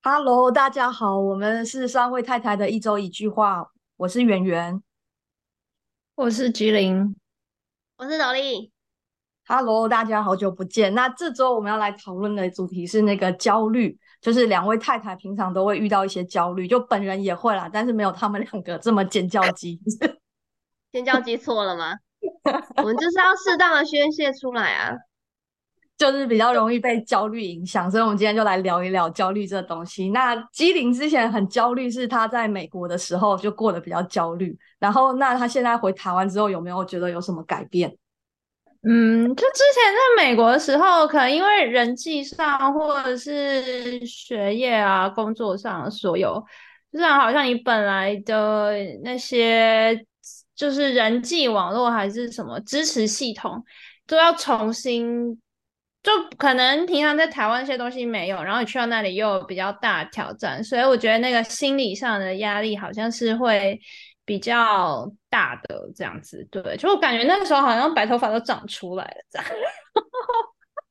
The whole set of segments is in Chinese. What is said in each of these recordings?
Hello，大家好，我们是三位太太的一周一句话，我是圆圆。我是吉林，我是斗笠。Hello，大家好久不见。那这周我们要来讨论的主题是那个焦虑，就是两位太太平常都会遇到一些焦虑，就本人也会啦，但是没有他们两个这么尖叫鸡。尖叫鸡错了吗？我们就是要适当的宣泄出来啊。就是比较容易被焦虑影响，所以我们今天就来聊一聊焦虑这东西。那基林之前很焦虑，是他在美国的时候就过得比较焦虑。然后，那他现在回台湾之后，有没有觉得有什么改变？嗯，就之前在美国的时候，可能因为人际上或者是学业啊、工作上所有，就是好像你本来的那些就是人际网络还是什么支持系统，都要重新。就可能平常在台湾那些东西没有，然后你去到那里又有比较大挑战，所以我觉得那个心理上的压力好像是会比较大的这样子。对，就我感觉那个时候好像白头发都长出来了这样。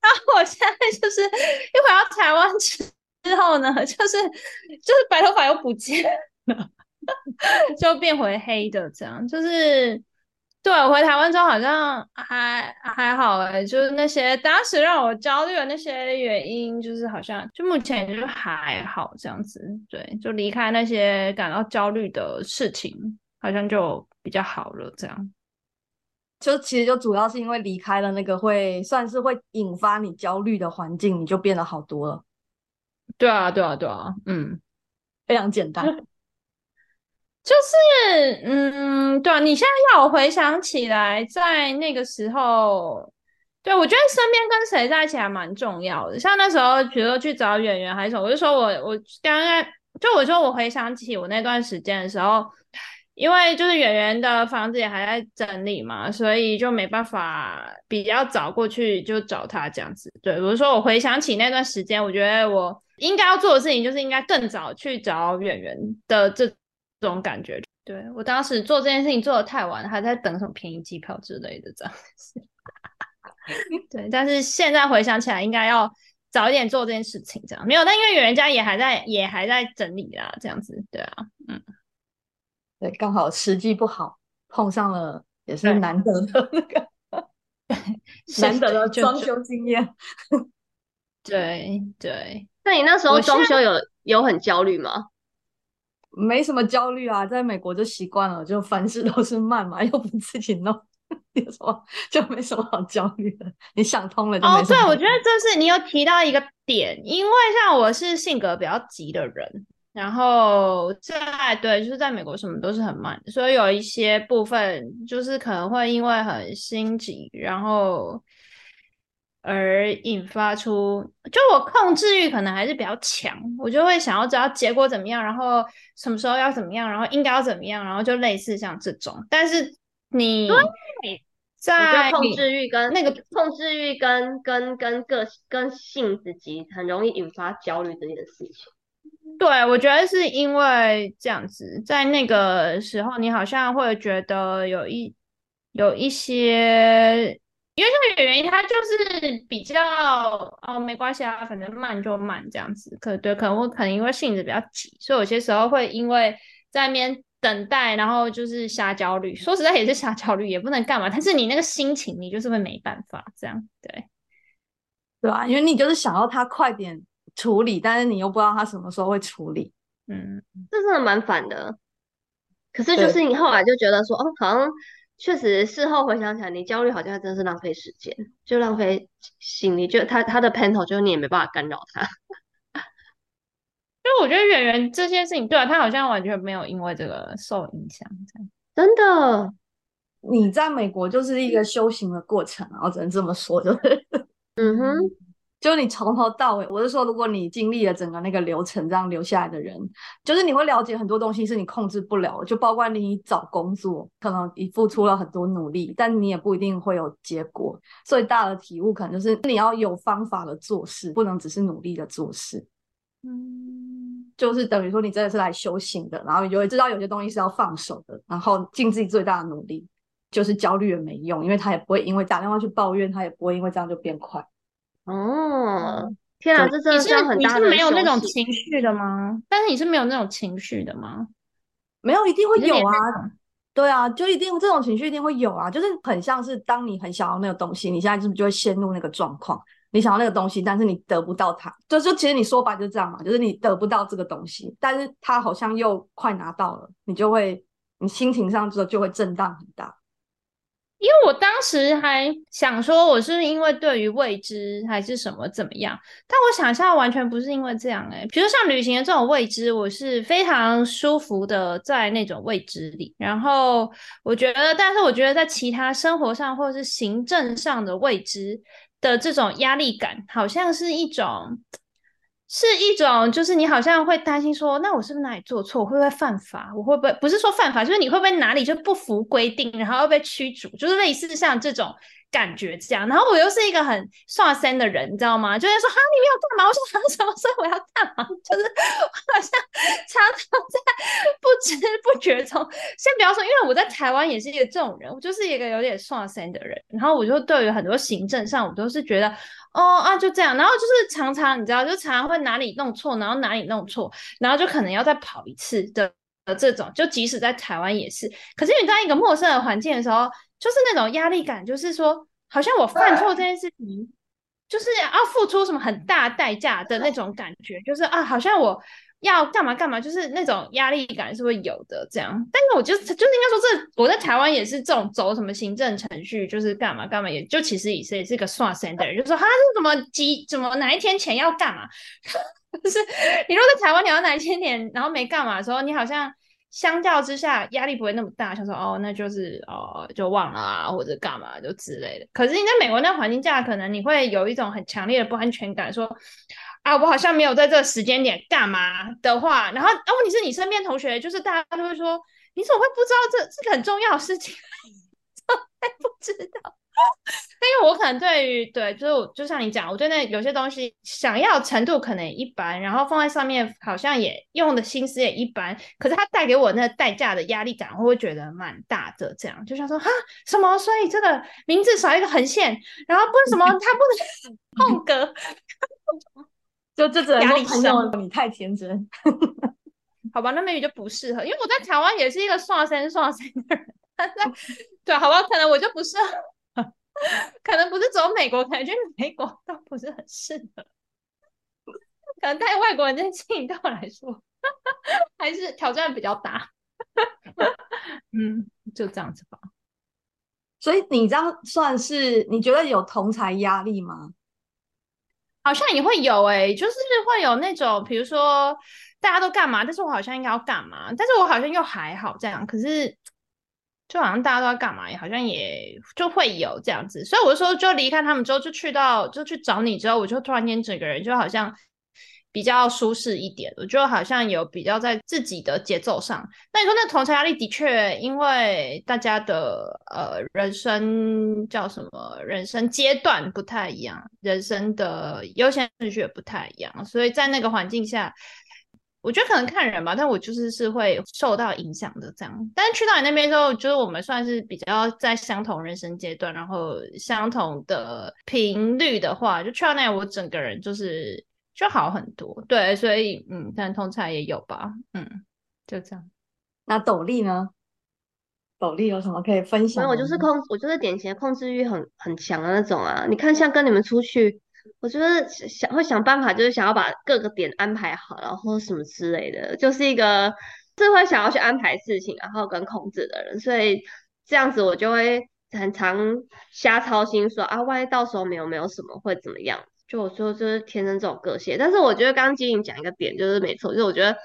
然后我现在就是一回到台湾之之后呢，就是就是白头发又不见了，就变回黑的这样，就是。对我回台湾之后好像还还好哎，就是那些当时让我焦虑的那些原因，就是好像就目前就还好这样子。对，就离开那些感到焦虑的事情，好像就比较好了。这样，就其实就主要是因为离开了那个会算是会引发你焦虑的环境，你就变得好多了。对啊，对啊，对啊，嗯，非常简单。就是，嗯，对啊，你现在要我回想起来，在那个时候，对我觉得身边跟谁在一起还蛮重要的。像那时候，比如说去找演员还是什么，我就说我我刚刚就我说我回想起我那段时间的时候，因为就是演员的房子也还在整理嘛，所以就没办法比较早过去就找他这样子。对，我说我回想起那段时间，我觉得我应该要做的事情就是应该更早去找演员的这。这种感觉，对我当时做这件事情做的太晚，还在等什么便宜机票之类的这样子。对，但是现在回想起来，应该要早一点做这件事情，这样没有。但因为人家也还在，也还在整理啦，这样子，对啊，嗯，对，刚好时机不好，碰上了也是难得的那个难得的装修经验。对对，那你那时候装修有有很焦虑吗？没什么焦虑啊，在美国就习惯了，就凡事都是慢嘛，又不自己弄，有什么就没什么好焦虑的。你想通了就哦，对，我觉得这是你有提到一个点，因为像我是性格比较急的人，然后在对，就是在美国什么都是很慢，所以有一些部分就是可能会因为很心急，然后。而引发出，就我控制欲可能还是比较强，我就会想要知道结果怎么样，然后什么时候要怎么样，然后应该要怎么样，然后就类似像这种。但是你在控制欲跟那个控制欲跟跟跟个跟性子急，很容易引发焦虑这件事情。对，我觉得是因为这样子，在那个时候，你好像会觉得有一有一些。因为像演员，他就是比较哦，没关系啊，反正慢就慢这样子。可对，可能我可能因为性子比较急，所以有些时候会因为在那边等待，然后就是瞎焦虑。说实在也是瞎焦虑，也不能干嘛。但是你那个心情，你就是会没办法这样，对对啊？因为你就是想要他快点处理，但是你又不知道他什么时候会处理。嗯，这真的蛮烦的。可是就是你后来就觉得说，哦，好像。确实，事后回想起来，你焦虑好像真是浪费时间，就浪费心力。就他他的 panel，就是你也没办法干扰他。因为我觉得演员这些事情，对啊，他好像完全没有因为这个受影响。真的，你在美国就是一个修行的过程，啊，我只能这么说，就是，嗯哼。就你从头到尾，我是说，如果你经历了整个那个流程，这样留下来的人，就是你会了解很多东西是你控制不了，就包括你找工作，可能你付出了很多努力，但你也不一定会有结果。最大的体悟可能就是你要有方法的做事，不能只是努力的做事。嗯，就是等于说你真的是来修行的，然后你就会知道有些东西是要放手的，然后尽自己最大的努力。就是焦虑也没用，因为他也不会因为打电话去抱怨，他也不会因为这样就变快。哦，天啊，这真的你是你需要很大的是没有那种情绪的吗？但是你是没有那种情绪的吗？没有一定会你是连有啊，种对啊，就一定这种情绪一定会有啊，就是很像是当你很想要那个东西，你现在是不是就会陷入那个状况？你想要那个东西，但是你得不到它，就就其实你说白就这样嘛，就是你得不到这个东西，但是它好像又快拿到了，你就会你心情上就就会震荡很大。因为我当时还想说，我是因为对于未知还是什么怎么样，但我想一下，完全不是因为这样诶、比如像旅行的这种未知，我是非常舒服的在那种未知里。然后我觉得，但是我觉得在其他生活上或者是行政上的未知的这种压力感，好像是一种。是一种，就是你好像会担心说，那我是不是哪里做错？会不会犯法？我会不会不是说犯法，就是你会不会哪里就不服规定，然后要被驱逐？就是类似像这种感觉这样。然后我又是一个很刷三的人，你知道吗？就会说哈，你们要干嘛？我说什么？所以我要干嘛？就是我好像常常在不知不觉中，先不要说，因为我在台湾也是一个这种人，我就是一个有点刷三的人。然后我就对于很多行政上，我都是觉得。哦啊，就这样，然后就是常常你知道，就常常会哪里弄错，然后哪里弄错，然后就可能要再跑一次的的这种，就即使在台湾也是。可是你在一个陌生的环境的时候，就是那种压力感，就是说，好像我犯错这件事情，就是要付出什么很大代价的那种感觉，就是啊，好像我。要干嘛干嘛，就是那种压力感是会有的，这样。但是我就就是应该说，这我在台湾也是这种走什么行政程序，就是干嘛干嘛，也就其实也是也是个算 center，就说他是怎么急怎么哪一天前要干嘛，就是你如果在台湾你要哪一天前然后没干嘛的时候，你好像相较之下压力不会那么大，想说哦那就是哦就忘了啊或者干嘛就之类的。可是你在美国那环境下，可能你会有一种很强烈的不安全感，说。啊，我好像没有在这个时间点干嘛的话，然后，啊，问题是你身边同学，就是大家都会说，你怎么会不知道这这个很重要的事情？还不知道，因为我可能对于对，就是就像你讲，我对那有些东西想要程度可能一般，然后放在上面好像也用的心思也一般，可是它带给我那代价的压力感，我会觉得蛮大的。这样就像说哈什么，所以这个名字少一个横线，然后不是什么，它不能 空格。就这只能压力说朋友山你太天真。好吧，那 maybe 就不适合，因为我在台湾也是一个刷身刷身的人，但在 对，好吧，可能我就不适合，可能不是走美国，可能去美国倒不是很适合，可能带外国人这件事情对我来说还是挑战比较大，嗯，就这样子吧。所以你这样算是你觉得有同才压力吗？好像也会有诶、就是会有那种，比如说大家都干嘛，但是我好像应该要干嘛，但是我好像又还好这样，可是就好像大家都要干嘛，也好像也就会有这样子，所以我就说，就离开他们之后，就去到就去找你之后，我就突然间整个人就好像比较舒适一点，我就好像有比较在自己的节奏上。那你说那同侪压力的确，因为大家的呃人生叫什么，人生阶段不太一样，人生的优先顺序也不太一样，所以在那个环境下。我觉得可能看人吧，但我就是是会受到影响的这样。但是去到你那边之后，就是我们算是比较在相同人生阶段，然后相同的频率的话，就去到那，我整个人就是就好很多。对，所以嗯，但通常也有吧，嗯，就这样。那斗笠呢？斗笠有什么可以分没有，享？我就是控，我就是典型的控制欲很很强的那种啊。你看，像跟你们出去，我就是想会想办法，就是想要把各个点安排好，然后什么之类的，就是一个是会想要去安排事情，然后跟控制的人。所以这样子我就会很常瞎操心说啊，万一到时候没有没有什么会怎么样？就我说就是天生这种个性，但是我觉得刚刚金莹讲一个点就是没错，就是我觉得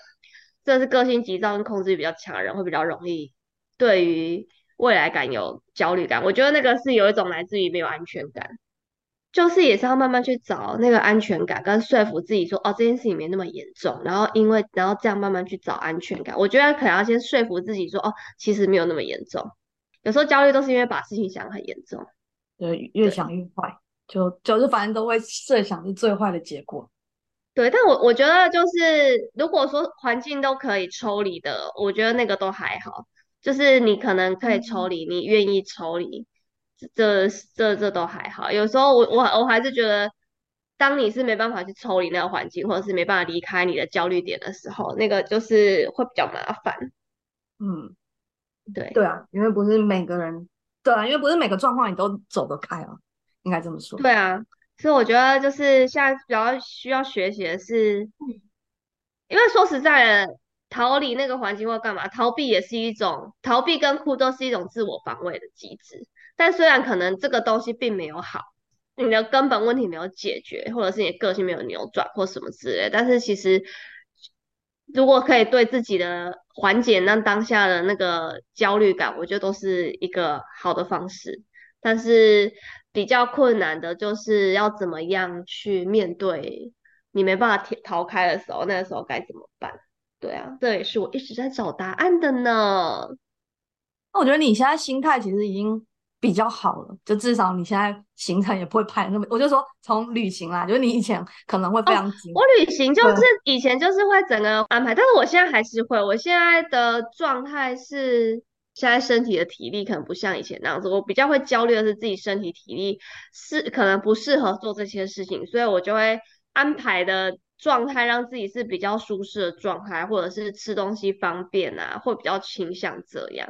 这是个性急躁跟控制欲比较强的人会比较容易。对于未来感有焦虑感，我觉得那个是有一种来自于没有安全感，就是也是要慢慢去找那个安全感，跟说服自己说，哦，这件事情没那么严重，然后因为然后这样慢慢去找安全感。我觉得可能要先说服自己说，哦，其实没有那么严重。有时候焦虑都是因为把事情想得很严重。对，越想越坏，就就是反正都会设想是最坏的结果。对，但我我觉得就是如果说环境都可以抽离的，我觉得那个都还好。就是你可能可以抽离，你愿意抽离，这这这都还好。有时候我我我还是觉得当你是没办法去抽离那个环境，或者是没办法离开你的焦虑点的时候，那个就是会比较麻烦。嗯，对对啊，因为不是每个人，对啊，因为不是每个状况你都走得开啊，应该这么说。对啊，所以我觉得就是现在比较需要学习的是，因为说实在的，逃离那个环境或干嘛，逃避也是一种逃避跟哭都是一种自我防卫的机制。但虽然可能这个东西并没有好，你的根本问题没有解决，或者是你的个性没有扭转或什么之类，但是其实如果可以对自己的缓解那当下的那个焦虑感，我觉得都是一个好的方式。但是比较困难的就是要怎么样去面对你没办法逃逃开的时候，那个时候该怎么办？对啊，这也是我一直在找答案的呢。那我觉得你现在心态其实已经比较好了，就至少你现在行程也不会排那么，我就说从旅行啦，就是你以前可能会非常紧，我旅行就是以前就是会整个安排，但是我现在还是会，我现在的状态是。现在身体的体力可能不像以前那样子，我比较会焦虑的是自己身体体力是可能不适合做这些事情，所以我就会安排的状态让自己是比较舒适的状态，或者是吃东西方便啊，会比较倾向这样。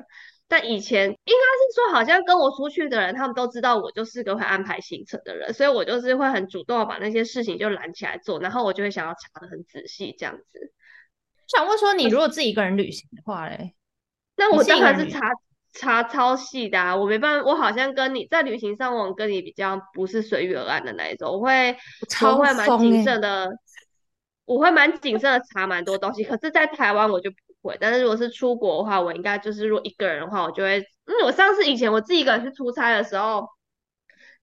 但以前应该是说，好像跟我出去的人，他们都知道我就是个会安排行程的人，所以我就是会很主动的把那些事情就揽起来做，然后我就会想要查的很仔细这样子。想问说，你如果自己一个人旅行的话嘞？那我当然是查查超细的啊，我没办法，我好像跟你在旅行上，我跟你比较不是随遇而安的那一种，我会我会蛮谨慎的，我会蛮谨慎的查蛮多东西。可是，在台湾我就不会，但是如果是出国的话，我应该就是如果一个人的话，我就会，因为我上次以前我自己一个人去出差的时候，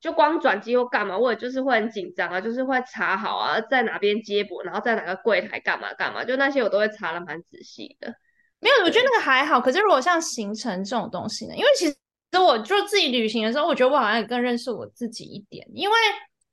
就光转机或干嘛，我也就是会很紧张啊，就是会查好啊，在哪边接驳，然后在哪个柜台干嘛干嘛，就那些我都会查的蛮仔细的。没有，我觉得那个还好。可是如果像行程这种东西呢？因为其实我就自己旅行的时候，我觉得我好像也更认识我自己一点。因为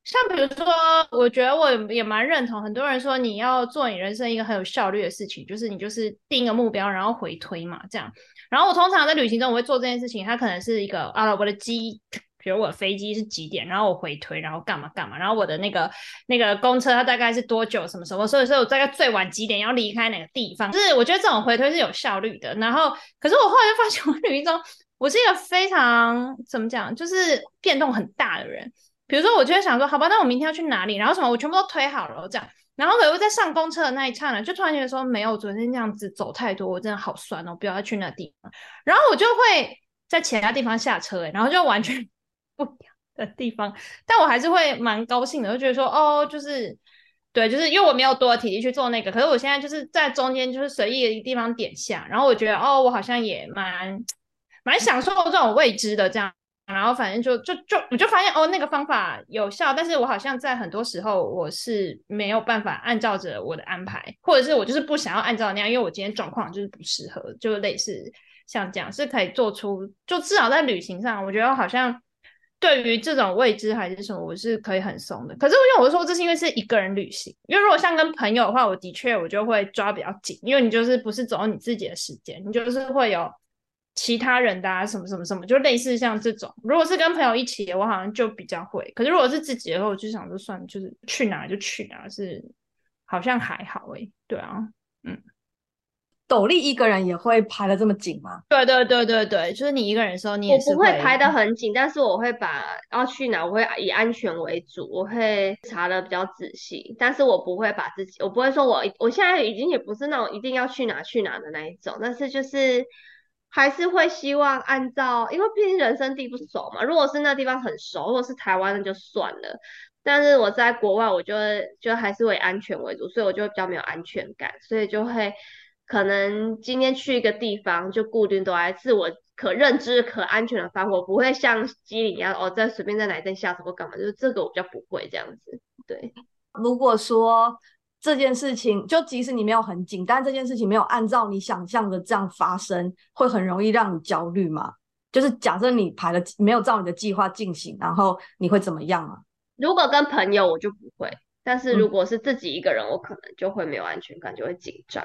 像比如说，我觉得我也蛮认同很多人说，你要做你人生一个很有效率的事情，就是你就是定一个目标，然后回推嘛，这样。然后我通常在旅行中我会做这件事情，它可能是一个啊，我的机。比如我飞机是几点，然后我回推，然后干嘛干嘛，然后我的那个那个公车它大概是多久，什么什么，所以说我大概最晚几点要离开哪个地方，就是我觉得这种回推是有效率的。然后，可是我后来就发现，我旅行中我是一个非常怎么讲，就是变动很大的人。比如说，我就会想说，好吧，那我明天要去哪里？然后什么，我全部都推好了这样。然后我在上公车的那一刹那，就突然觉得说，没有昨天这样子走太多，我真的好酸哦，不要去那地方。然后我就会在其他地方下车，然后就完全。不一样的地方，但我还是会蛮高兴的，就觉得说，哦，就是对，就是因为我没有多的体力去做那个，可是我现在就是在中间，就是随意的地方点下，然后我觉得，哦，我好像也蛮蛮享受这种未知的这样，然后反正就就就我就发现，哦，那个方法有效，但是我好像在很多时候我是没有办法按照着我的安排，或者是我就是不想要按照那样，因为我今天状况就是不适合，就类似像这样是可以做出，就至少在旅行上，我觉得好像。对于这种未知还是什么，我是可以很松的。可是因为我说这是因为是一个人旅行，因为如果像跟朋友的话，我的确我就会抓比较紧，因为你就是不是走你自己的时间，你就是会有其他人的啊什么什么什么，就类似像这种。如果是跟朋友一起，我好像就比较会。可是如果是自己的话，我就想说算，就是去哪就去哪，是好像还好诶。对啊，嗯。斗笠一个人也会排的这么紧吗？对对对对对，就是你一个人的时候，你也是不会排的很紧，但是我会把要去哪，我会以安全为主，我会查的比较仔细，但是我不会把自己，我不会说我我现在已经也不是那种一定要去哪去哪的那一种，但是就是还是会希望按照，因为毕竟人生地不熟嘛，如果是那地方很熟，如果是台湾那就算了，但是我在国外，我就就还是会安全为主，所以我就比较没有安全感，所以就会。可能今天去一个地方，就固定都在自我可认知、可安全的方，我不会像机灵一样哦，在随便在哪一站下车或干嘛，就是这个我比较不会这样子。对，如果说这件事情，就即使你没有很紧，但这件事情没有按照你想象的这样发生，会很容易让你焦虑吗？就是假设你排了没有照你的计划进行，然后你会怎么样啊？如果跟朋友，我就不会；但是如果是自己一个人，我可能就会没有安全感，就会紧张。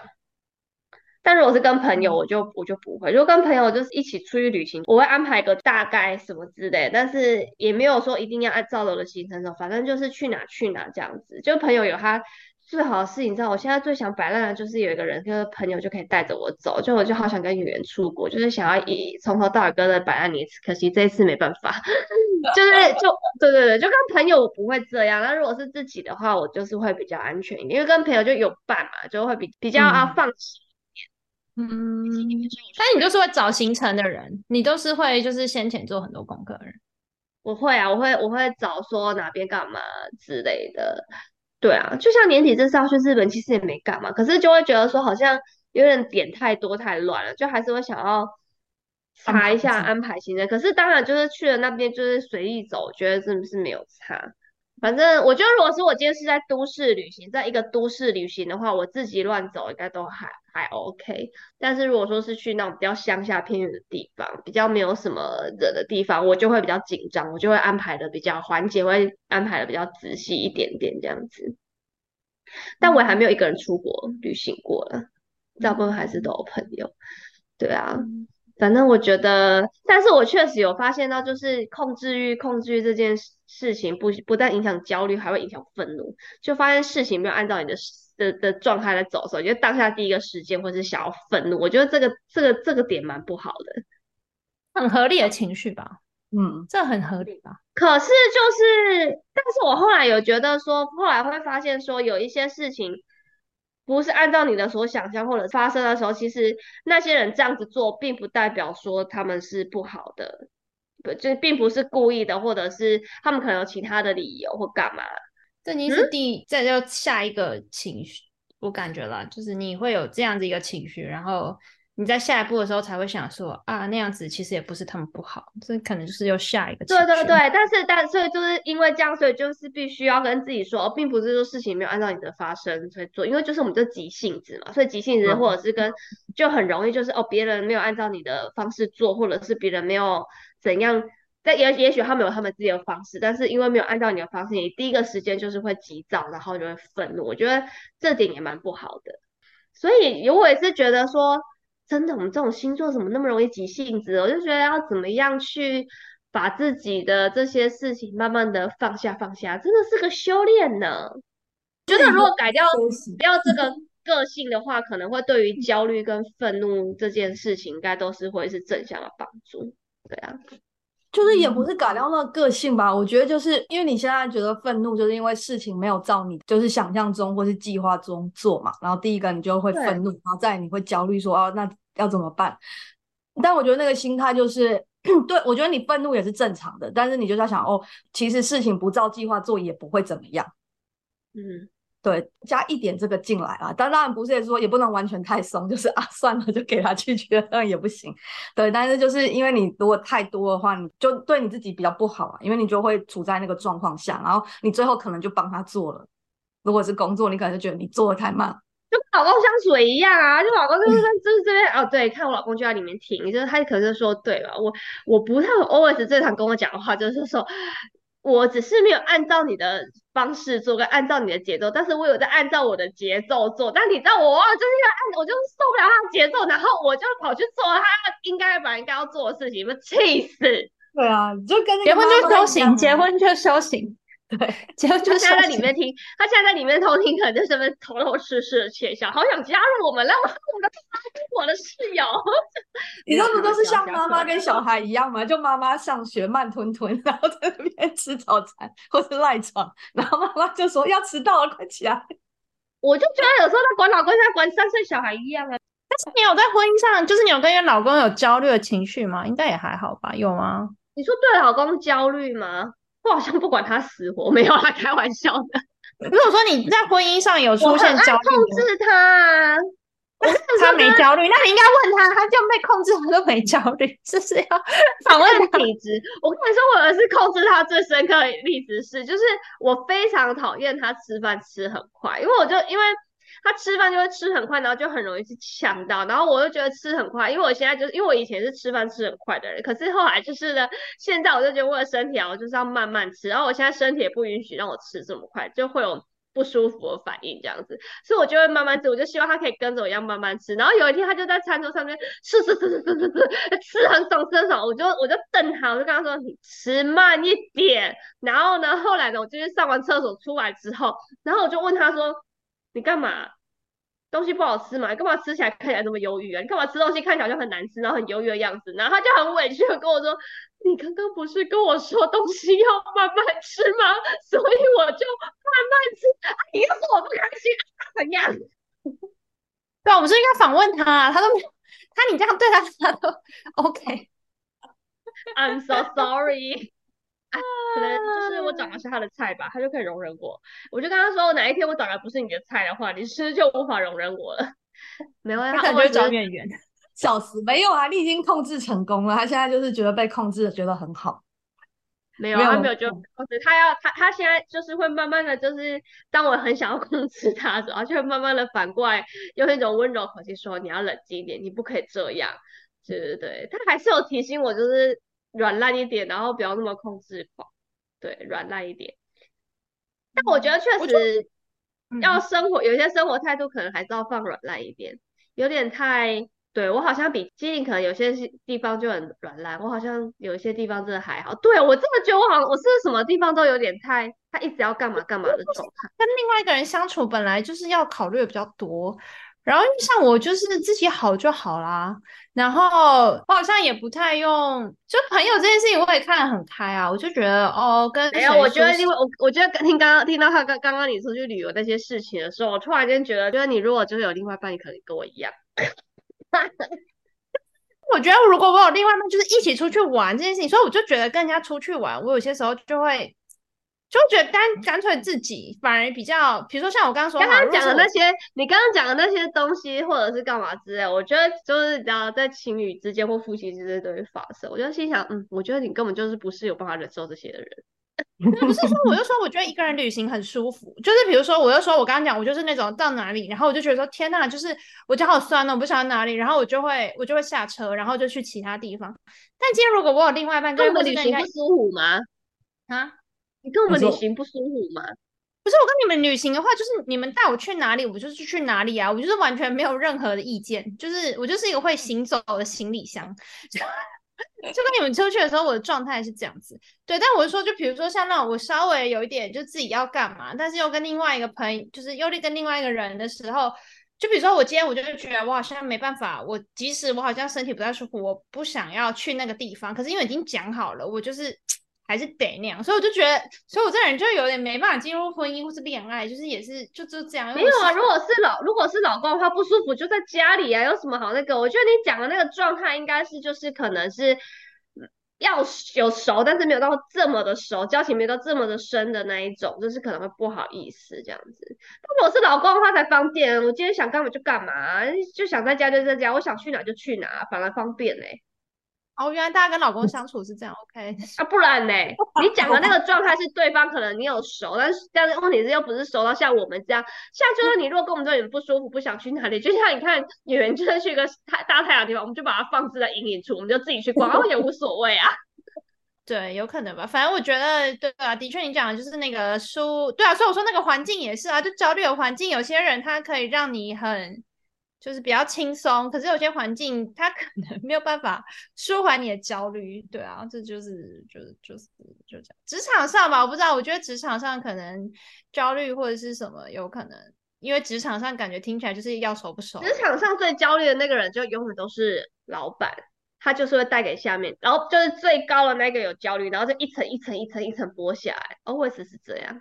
但如果是跟朋友，我就我就不会。如果跟朋友就是一起出去旅行，我会安排个大概什么之类，但是也没有说一定要按照我的行程走，反正就是去哪去哪这样子。就朋友有他。最好的事情，你知道，我现在最想摆烂的就是有一个人，就是朋友就可以带着我走，就我就好想跟演员出国，就是想要以从头到尾跟着摆烂一次，可惜这一次没办法，就是就对对对，就跟朋友我不会这样，那如果是自己的话，我就是会比较安全一点，因为跟朋友就有伴嘛，就会比比较啊放心。嗯，但你就是会找行程的人，你都是会就是先前做很多功课的人。我会啊，我会我会找说哪边干嘛之类的。对啊，就像年底这次要去日本，其实也没干嘛，可是就会觉得说好像有点点太多太乱了，就还是会想要查一下安排行程。可是当然就是去了那边就是随意走，觉得是不是没有差？反正我觉得如果是我今天是在都市旅行，在一个都市旅行的话，我自己乱走应该都还还 OK。但是如果说是去那种比较乡下偏远的地方，比较没有什么人的地方，我就会比较紧张，我就会安排的比较环节会安排的比较仔细一点点这样子。但我还没有一个人出国旅行过了，大部分还是都有朋友。对啊。反正我觉得，但是我确实有发现到，就是控制欲、控制欲这件事情，不不但影响焦虑，还会影响愤怒。就发现事情没有按照你的的的状态来走的时候，就当下第一个时间或是想要愤怒。我觉得这个这个这个点蛮不好的，很合理的情绪吧？嗯，这很合理吧？可是就是，但是我后来有觉得说，后来会发现说，有一些事情。不是按照你的所想象或者发生的时候，其实那些人这样子做，并不代表说他们是不好的，不就并不是故意的，或者是他们可能有其他的理由或干嘛。这已经是第这就下一个情绪，我感觉了，就是你会有这样子一个情绪，然后。你在下一步的时候才会想说啊，那样子其实也不是他们不好，这可能就是又下一个。对对对，但是但所以就是因为这样，所以就是必须要跟自己说，哦并不是说事情没有按照你的发生在做，因为就是我们这急性子嘛，所以急性子或者是跟就很容易就是哦，别人没有按照你的方式做，或者是别人没有怎样，但也也许他们有他们自己的方式，但是因为没有按照你的方式，你第一个时间就是会急躁，然后就会愤怒。我觉得这点也蛮不好的，所以我也是觉得说。真的，我们这种星座怎么那么容易急性子？我就觉得要怎么样去把自己的这些事情慢慢的放下放下，真的是个修炼呢。觉得如果改掉掉这个个性的话，可能会对于焦虑跟愤怒这件事情，应该都是会是正向的帮助。对啊。就是也不是改掉那个个性吧，我觉得就是因为你现在觉得愤怒，就是因为事情没有照你就是想象中或是计划中做嘛。然后第一个你就会愤怒，然后再你会焦虑说哦，那要怎么办？但我觉得那个心态就是，对我觉得你愤怒也是正常的，但是你就在想哦，其实事情不照计划做也不会怎么样。嗯。对，加一点这个进来啊，但当然不是说也不能完全太松，就是啊 算了就给他拒绝，那也不行。对，但是就是因为你如果太多的话，你就对你自己比较不好啊，因为你就会处在那个状况下，然后你最后可能就帮他做了。如果是工作，你可能就觉得你做的太慢，就跟老公像水一样啊，就老公就是在 就是这边哦，对，看我老公就在里面听，就是他可能说对了，我我不太 always 最常跟我讲的话就是说。我只是没有按照你的方式做，跟按照你的节奏，但是我有在按照我的节奏做。但你知道我就是要按，我就是受不了他的节奏，然后我就跑去做他应该本来应该要做的事情，气死！对啊，就跟结婚就修行，结婚就修行。对，结果就现在在里面听，他现在在里面偷听，可能就是边偷偷试试的窃笑，好想加入我们，让我我的我的室友。你这不都是像妈妈跟小孩一样吗？就妈妈上学慢吞吞，然后在那边吃早餐或是赖床，然后妈妈就说要迟到了，快起来。我就觉得有时候他管老公像管三岁小孩一样啊。但是你有在婚姻上，就是你有跟你老公有焦虑的情绪吗？应该也还好吧？有吗？你说对老公焦虑吗？我好像不管他死活，没有啦，开玩笑的。如果说你在婚姻上有出现焦虑，控制他，他没焦虑，那你应该问他，他就被控制，他都没焦虑，就是要 访问体质？我跟你说，我儿子控制他最深刻的例子是，就是我非常讨厌他吃饭吃很快，因为我就因为。他吃饭就会吃很快，然后就很容易去呛到，然后我就觉得吃很快，因为我现在就是因为我以前是吃饭吃很快的人，可是后来就是呢，现在我就觉得为了身体啊，我就是要慢慢吃，然后我现在身体也不允许让我吃这么快，就会有不舒服的反应这样子，所以我就会慢慢吃，我就希望他可以跟着我一样慢慢吃。然后有一天他就在餐桌上面吃吃吃吃吃吃吃，吃很爽吃很爽，我就我就瞪他，我就跟他说你吃慢一点。然后呢，后来呢，我就是上完厕所出来之后，然后我就问他说你干嘛？东西不好吃嘛？你干嘛吃起来看起来这么忧郁啊？你干嘛吃东西看起来就很难吃，然后很忧郁的样子？然后他就很委屈的跟我说：“你刚刚不是跟我说东西要慢慢吃吗？所以我就慢慢吃。啊你又说我不开心，怎样？对啊，我们是应该访问他，啊他都没有，他你这样对他，他都 OK。I'm so sorry。可能就是我长得是他的菜吧，他就可以容忍我。我就跟他说，哪一天我长得不是你的菜的话，你是不是就无法容忍我了？没有，他他可能就会找演员。笑死，没有啊，你已经控制成功了。他现在就是觉得被控制，觉得很好。没有，没有他没有就控制，他要他他现在就是会慢慢的就是，当我很想要控制他的时候，他就会慢慢的反过来用一种温柔口气说：“你要冷静一点，你不可以这样。”对对对，他还是有提醒我，就是软烂一点，然后不要那么控制狂，对，软烂一点。但我觉得确实嗯要生活，有些生活态度可能还是要放软烂一点，有点太。对我好像比基因可能有些地方就很软烂，我好像有一些地方真的还好。对我真的觉得我好像我是不是什么地方都有点太，他一直要干嘛干嘛的状态。跟另外一个人相处本来就是要考虑的比较多，然后像我就是自己好就好啦，然后我好像也不太用，就朋友这件事情我也看得很开啊，我就觉得哦，跟没有，谁我觉得舒因为我我觉得听刚刚听到他刚刚刚你出去旅游那些事情的时候，我突然间觉得，就是你如果就是有另外一半，你可能跟我一样。我觉得如果我有另外一半，就是一起出去玩这件事情，所以我就觉得跟人家出去玩，我有些时候就会就会觉得干干脆自己反而比较，比如说像我刚刚说刚刚讲的那些，你刚刚讲的那些东西，或者是干嘛之类，我觉得就是只要在情侣之间或夫妻之间都会发生。我就心想，嗯，我觉得你根本就是不是有办法忍受这些的人。不是说，我就说，我觉得一个人旅行很舒服。就是比如说，我就说我刚刚讲，我就是那种到哪里，然后我就觉得说，天呐，就是我脚好酸哦，我不晓得哪里，然后我就会我就会下车，然后就去其他地方。但今天如果我有另外一半，跟跟我们旅或是跟人家行不舒服吗？啊，你跟我们旅行不舒服吗？不是我跟你们旅行的话，就是你们带我去哪里，我就是去哪里啊，我就是完全没有任何的意见，就是我就是一个会行走的行李箱。就跟你们出去的时候，我的状态是这样子，对。但我是说，就比如说像那种我稍微有一点就自己要干嘛，但是又跟另外一个朋友，就是又跟另外一个人的时候，就比如说我今天我就觉得我好像没办法，我即使我好像身体不太舒服，我不想要去那个地方，可是因为已经讲好了，我就是还是得那样，所以我就觉得，所以我这人就有点没办法进入婚姻或是恋爱，就是也是就就这样。没有啊，如果是老如果是老公的话，不舒服就在家里啊，有什么好那个？我觉得你讲的那个状态应该是就是可能是嗯要有熟，但是没有到这么的熟，交情没有到这么的深的那一种，就是可能会不好意思这样子。但如果是老公的话才方便，我今天想干嘛就干嘛，就想在家就在家，我想去哪就去哪，反而方便嘞、哦，原来大家跟老公相处是这样，OK。啊，不然呢？你讲的那个状态是对方可能你有熟，但是但是问题是又不是熟到像我们这样，像就是你如果跟我们这点不舒服，不想去哪里，就像你看演员就是去一个太大太阳的地方，我们就把它放置在阴影处，我们就自己去逛，然后也无所谓啊。对，有可能吧。反正我觉得，对啊，的确你讲的就是那个书，对啊，所以我说那个环境也是啊，就焦虑的环境，有些人他可以让你很就是比较轻松，可是有些环境它可能没有办法舒缓你的焦虑，对啊，这就是就是就是就这样。职场上吧，我不知道，我觉得职场上可能焦虑或者是什么，有可能因为职场上感觉听起来就是要熟不熟，职场上最焦虑的那个人，就永远都是老板，他就是会带给下面，然后就是最高的那个有焦虑，然后就一层一层一层一层剥下来，always 是这样。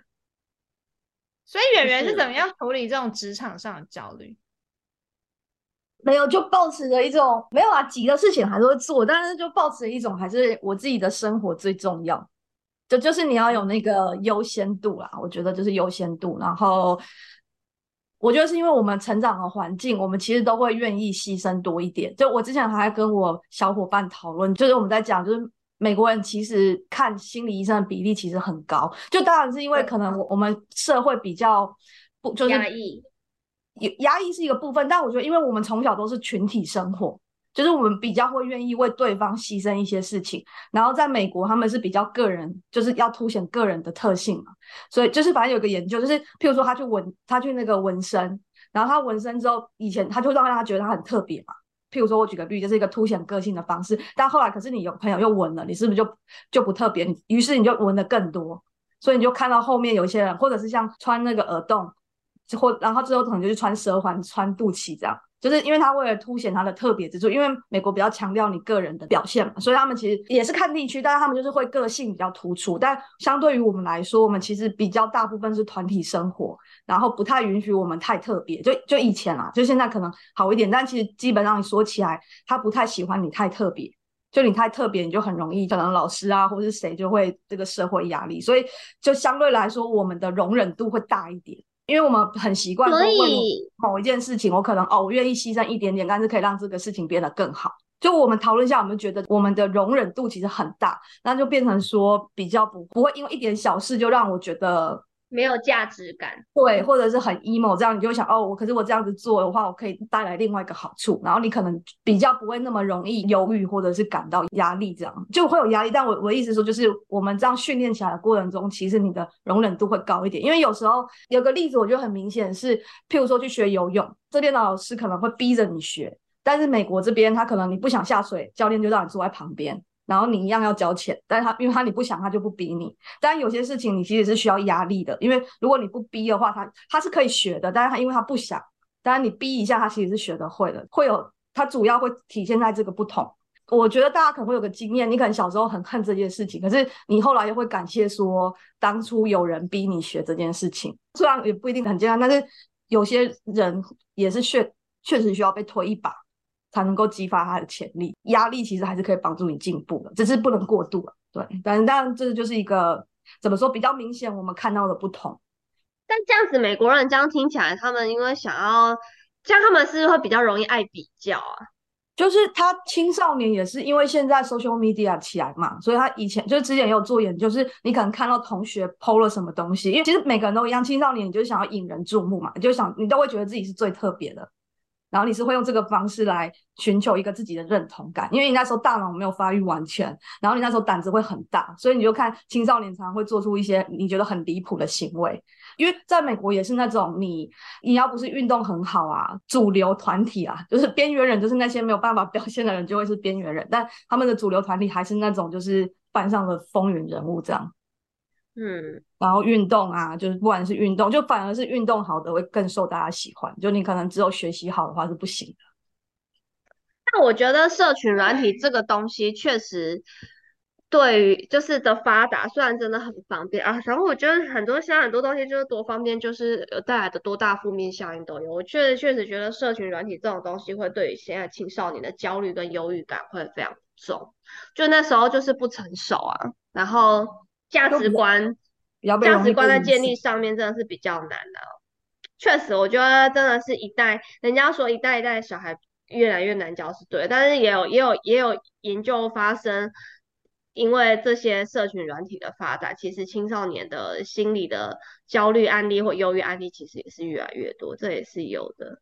所以演员是是怎么样处理这种职场上的焦虑？没有，就抱持着一种没有啊，急的事情还是会做，但是就抱持着一种还是我自己的生活最重要，就就是你要有那个优先度啦，我觉得就是优先度。然后我觉得是因为我们成长的环境，我们其实都会愿意牺牲多一点。就我之前还跟我小伙伴讨论，就是我们在讲，就是美国人其实看心理医生的比例其实很高，就当然是因为可能我我们社会比较不就是压抑，是一个部分，但我觉得，因为我们从小都是群体生活，就是我们比较会愿意为对方牺牲一些事情。然后在美国，他们是比较个人，就是要凸显个人的特性嘛。所以就是反正有个研究，就是譬如说他去纹，他去那个纹身，然后他纹身之后，以前他就让他觉得他很特别嘛。譬如说我举个例，就是一个凸显个性的方式。但后来可是你有朋友又纹了，你是不是就就不特别？于是你就纹的更多，所以你就看到后面有些人，或者是像穿那个耳洞。或然后之后可能就是穿蛇环、穿肚脐这样，就是因为他为了凸显他的特别之处，因为美国比较强调你个人的表现嘛，所以他们其实也是看地区，但是他们就是会个性比较突出。但相对于我们来说，我们其实比较大部分是团体生活，然后不太允许我们太特别。就就以前啊，就现在可能好一点，但其实基本上你说起来，他不太喜欢你太特别，就你太特别，你就很容易可能老师啊或者是谁就会这个社会压力，所以就相对来说，我们的容忍度会大一点。因为我们很习惯说，为某一件事情，我可能哦，我愿意牺牲一点点，但是可以让这个事情变得更好。就我们讨论一下，我们觉得我们的容忍度其实很大，那就变成说比较不不会因为一点小事就让我觉得。没有价值感，对，或者是很 emo，这样你就想，哦，我可是我这样子做的话，我可以带来另外一个好处，然后你可能比较不会那么容易犹豫，或者是感到压力，这样就会有压力。但我我的意思说，就是我们这样训练起来的过程中，其实你的容忍度会高一点，因为有时候有个例子，我觉得很明显是，譬如说去学游泳，这边的老师可能会逼着你学，但是美国这边他可能你不想下水，教练就让你坐在旁边。然后你一样要交钱，但是他因为他你不想，他就不逼你。但有些事情你其实是需要压力的，因为如果你不逼的话，他他是可以学的，但是他因为他不想，当然你逼一下，他其实是学得会的。会有他主要会体现在这个不同。我觉得大家可能会有个经验，你可能小时候很恨这件事情，可是你后来又会感谢说当初有人逼你学这件事情，虽然也不一定很健康，但是有些人也是确确实需要被推一把。才能够激发他的潜力，压力其实还是可以帮助你进步的，只是不能过度了。对，但但这就是一个怎么说比较明显我们看到的不同。但这样子美国人这样听起来，他们因为想要这样，他们是会比较容易爱比较啊。就是他青少年也是因为现在 social media 起来嘛，所以他以前就是之前也有做研究，就是你可能看到同学 PO 了什么东西，因为其实每个人都一样，青少年你就想要引人注目嘛，你就想你都会觉得自己是最特别的。然后你是会用这个方式来寻求一个自己的认同感，因为你那时候大脑没有发育完全，然后你那时候胆子会很大，所以你就看青少年常常会做出一些你觉得很离谱的行为。因为在美国也是那种你你要不是运动很好啊，主流团体啊，就是边缘人，就是那些没有办法表现的人就会是边缘人，但他们的主流团体还是那种就是班上的风云人物这样。嗯，然后运动啊，就是不管是运动，就反而是运动好的会更受大家喜欢。就你可能只有学习好的话是不行的。那我觉得社群软体这个东西确实对于就是的发达，虽然真的很方便啊，然后我觉得很多现在很多东西就是多方便，就是带来的多大负面效应都有。我确实确实觉得社群软体这种东西会对于现在青少年的焦虑跟忧郁感会非常重。就那时候就是不成熟啊，然后。价值观，价值观在建立上面真的是比较难的。确实，我觉得真的是一代，人家说一代一代小孩越来越难教是对，但是也有也有也有研究发生，因为这些社群软体的发展，其实青少年的心理的焦虑案例或忧郁案例其实也是越来越多，这也是有的。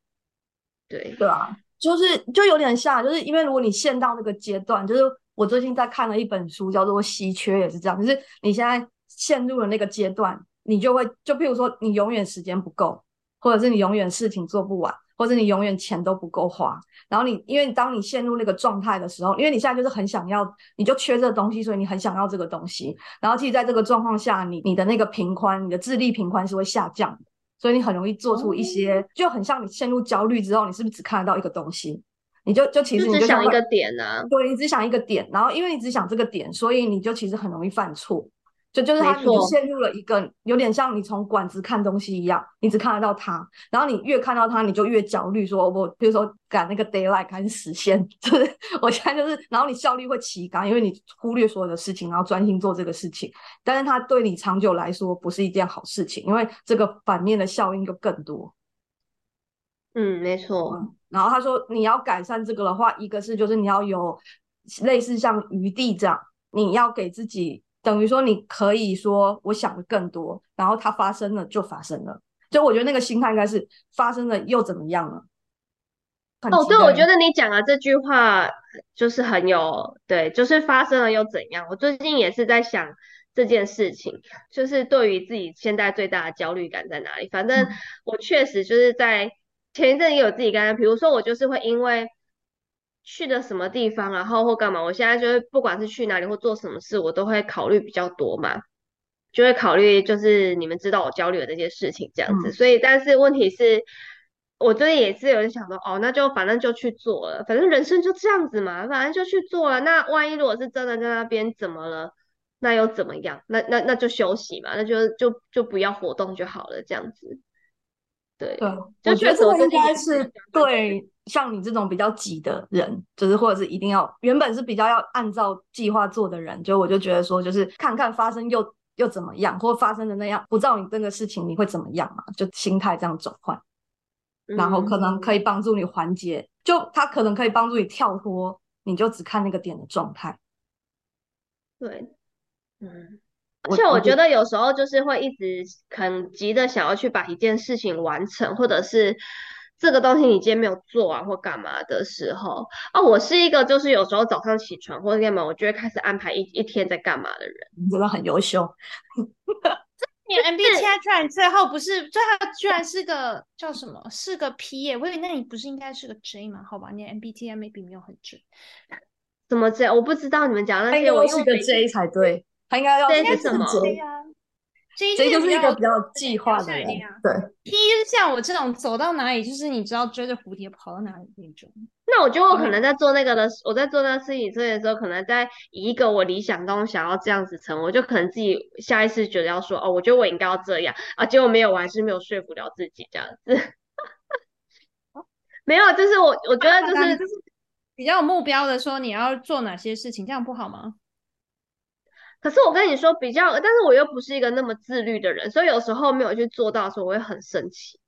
对对啊，就是就有点像，就是因为如果你陷到那个阶段，就是。我最近在看了一本书，叫做《稀缺》，也是这样。就是你现在陷入了那个阶段，你就会就譬如说，你永远时间不够，或者是你永远事情做不完，或者你永远钱都不够花。然后你因为当你陷入那个状态的时候，因为你现在就是很想要，你就缺这个东西，所以你很想要这个东西。然后其实在这个状况下，你你的那个平宽，你的智力平宽是会下降的，所以你很容易做出一些，就很像你陷入焦虑之后，你是不是只看得到一个东西？你就就其实你就想一个点呢，对你只想一个点，然后因为你只想这个点，所以你就其实很容易犯错。就就是他，你就陷入了一个有点像你从管子看东西一样，你只看得到它，然后你越看到它，你就越焦虑，说我比如说赶那个 d a y l i g h t 开始实现，就是我现在就是，然后你效率会提高，因为你忽略所有的事情，然后专心做这个事情，但是它对你长久来说不是一件好事情，因为这个反面的效应就更多。嗯，没错。然后他说，你要改善这个的话，一个是就是你要有类似像余地这样，你要给自己等于说你可以说我想的更多，然后它发生了就发生了。就我觉得那个心态应该是发生了又怎么样了？哦，对，我觉得你讲的这句话就是很有，对，就是发生了又怎样？我最近也是在想这件事情，就是对于自己现在最大的焦虑感在哪里？反正嗯我确实就是在前一阵也有自己干，比如说我就是会因为去的什么地方，然后或干嘛，我现在就是不管是去哪里或做什么事，我都会考虑比较多嘛。就会考虑，就是你们知道我焦虑的这些事情这样子，嗯所以但是问题是，我最近也是有人想说，哦，那就反正就去做了，反正人生就这样子嘛，反正就去做了。那万一如果是真的在那边怎么了，那又怎么样？那那那就休息嘛，那就就就不要活动就好了，这样子。对，对，就我觉得这个应该是是对像你这种比较急的人，就是或者是一定要原本是比较要按照计划做的人，就我就觉得说，就是看看发生又又怎么样，或发生的那样，不照你这个事情你会怎么样嘛？就心态这样转换，然后可能可以，以帮助你缓解，就他可能可以帮助你跳脱，你就只看那个点的状态。对，嗯。而且我觉得有时候就是会一直很急的想要去把一件事情完成，或者是这个东西你今天没有做完或干嘛的时候，啊，我是一个就是有时候早上起床或者干嘛，我就会开始安排一一天在干嘛的人。你真的很优秀，你 MBTI 居然最后不是最后居然是个叫什么？是个 P 耶？我以为那你不是应该是个 J 吗？好吧，你 MBTI maybe 没有很准。怎么这样？我不知道你们讲的那些，我是个 J 才对，他应该要什么，J J 就是一个比较对计划的人对。P 就是像我这种走到哪里就是你知道追着蝴蝶跑到哪里那种。那我觉得我可能在做那个的，我在做那个事情的时候，可能在以一个我理想中想要这样子成，我就可能自己下意识觉得要说，哦，我觉得我应该要这样啊，结果没有，我还是没有说服了自己这样子。没有，就是我我觉得就是就是比较有目标的说你要做哪些事情，这样不好吗？可是我跟你说比较，但是我又不是一个那么自律的人，所以有时候没有去做到的时候，我会很生气。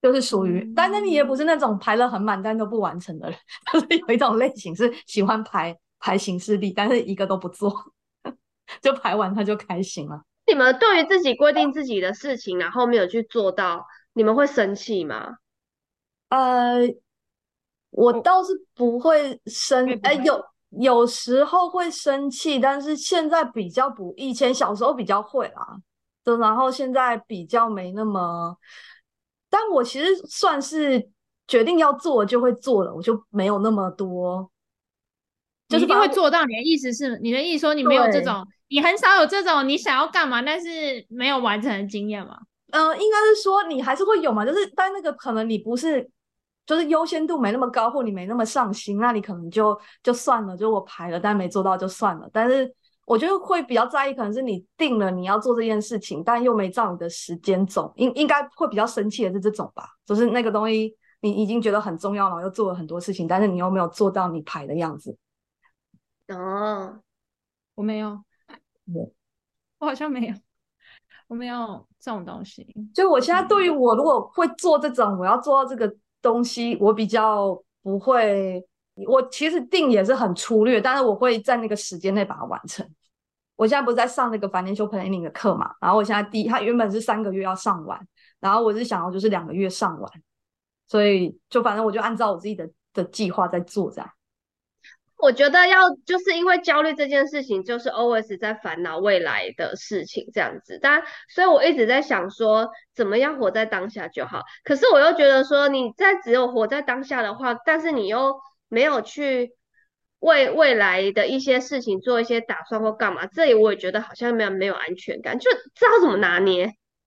就是属于，但是你也不嗯是那种排了很满但都不完成的人，就是有一种类型是喜欢排排行事历，但是一个都不做，就排完他就开心了。你们对于自己规定自己的事情，然后没有去做到，你们会生气吗？呃，我我倒是不会生哎，会有有时候会生气，但是现在比较不，以前小时候比较会啦，就然后现在比较没那么，但我其实算是决定要做就会做了，我就没有那么多，就你一定是反正会做到。你的意思是，你的意思说你没有这种，你很少有这种你想要干嘛，但是没有完成的经验吗？呃，应该是说你还是会有嘛，就是但那个可能你不是，就是优先度没那么高，或你没那么上心，那你可能就就算了，就我排了，但没做到就算了。但是我觉得会比较在意，可能是你定了你要做这件事情，但又没照你的时间走，应应该会比较生气的是这种吧，就是那个东西你已经觉得很重要了，然后又做了很多事情，但是你又没有做到你排的样子。哦，我没有我，我好像没有，我没有这种东西。所以我现在对于我如果会做这种，我要做到这个东西，我比较不会。我其实定也是很粗略，但是我会在那个时间内把它完成。我现在不是在上那个 financial planning 的课嘛，然后我现在第一，它原本是三个月要上完，然后我是想要就是两个月上完，所以就反正我就按照我自己的的计划在做这样。我觉得要就是因为焦虑这件事情，就是 always 在烦恼未来的事情这样子。但所以我一直在想说，怎么样活在当下就好。可是我又觉得说，你在只有活在当下的话，但是你又没有去为未来的一些事情做一些打算或干嘛，这里我也觉得好像没有没有安全感，就知道怎么拿捏。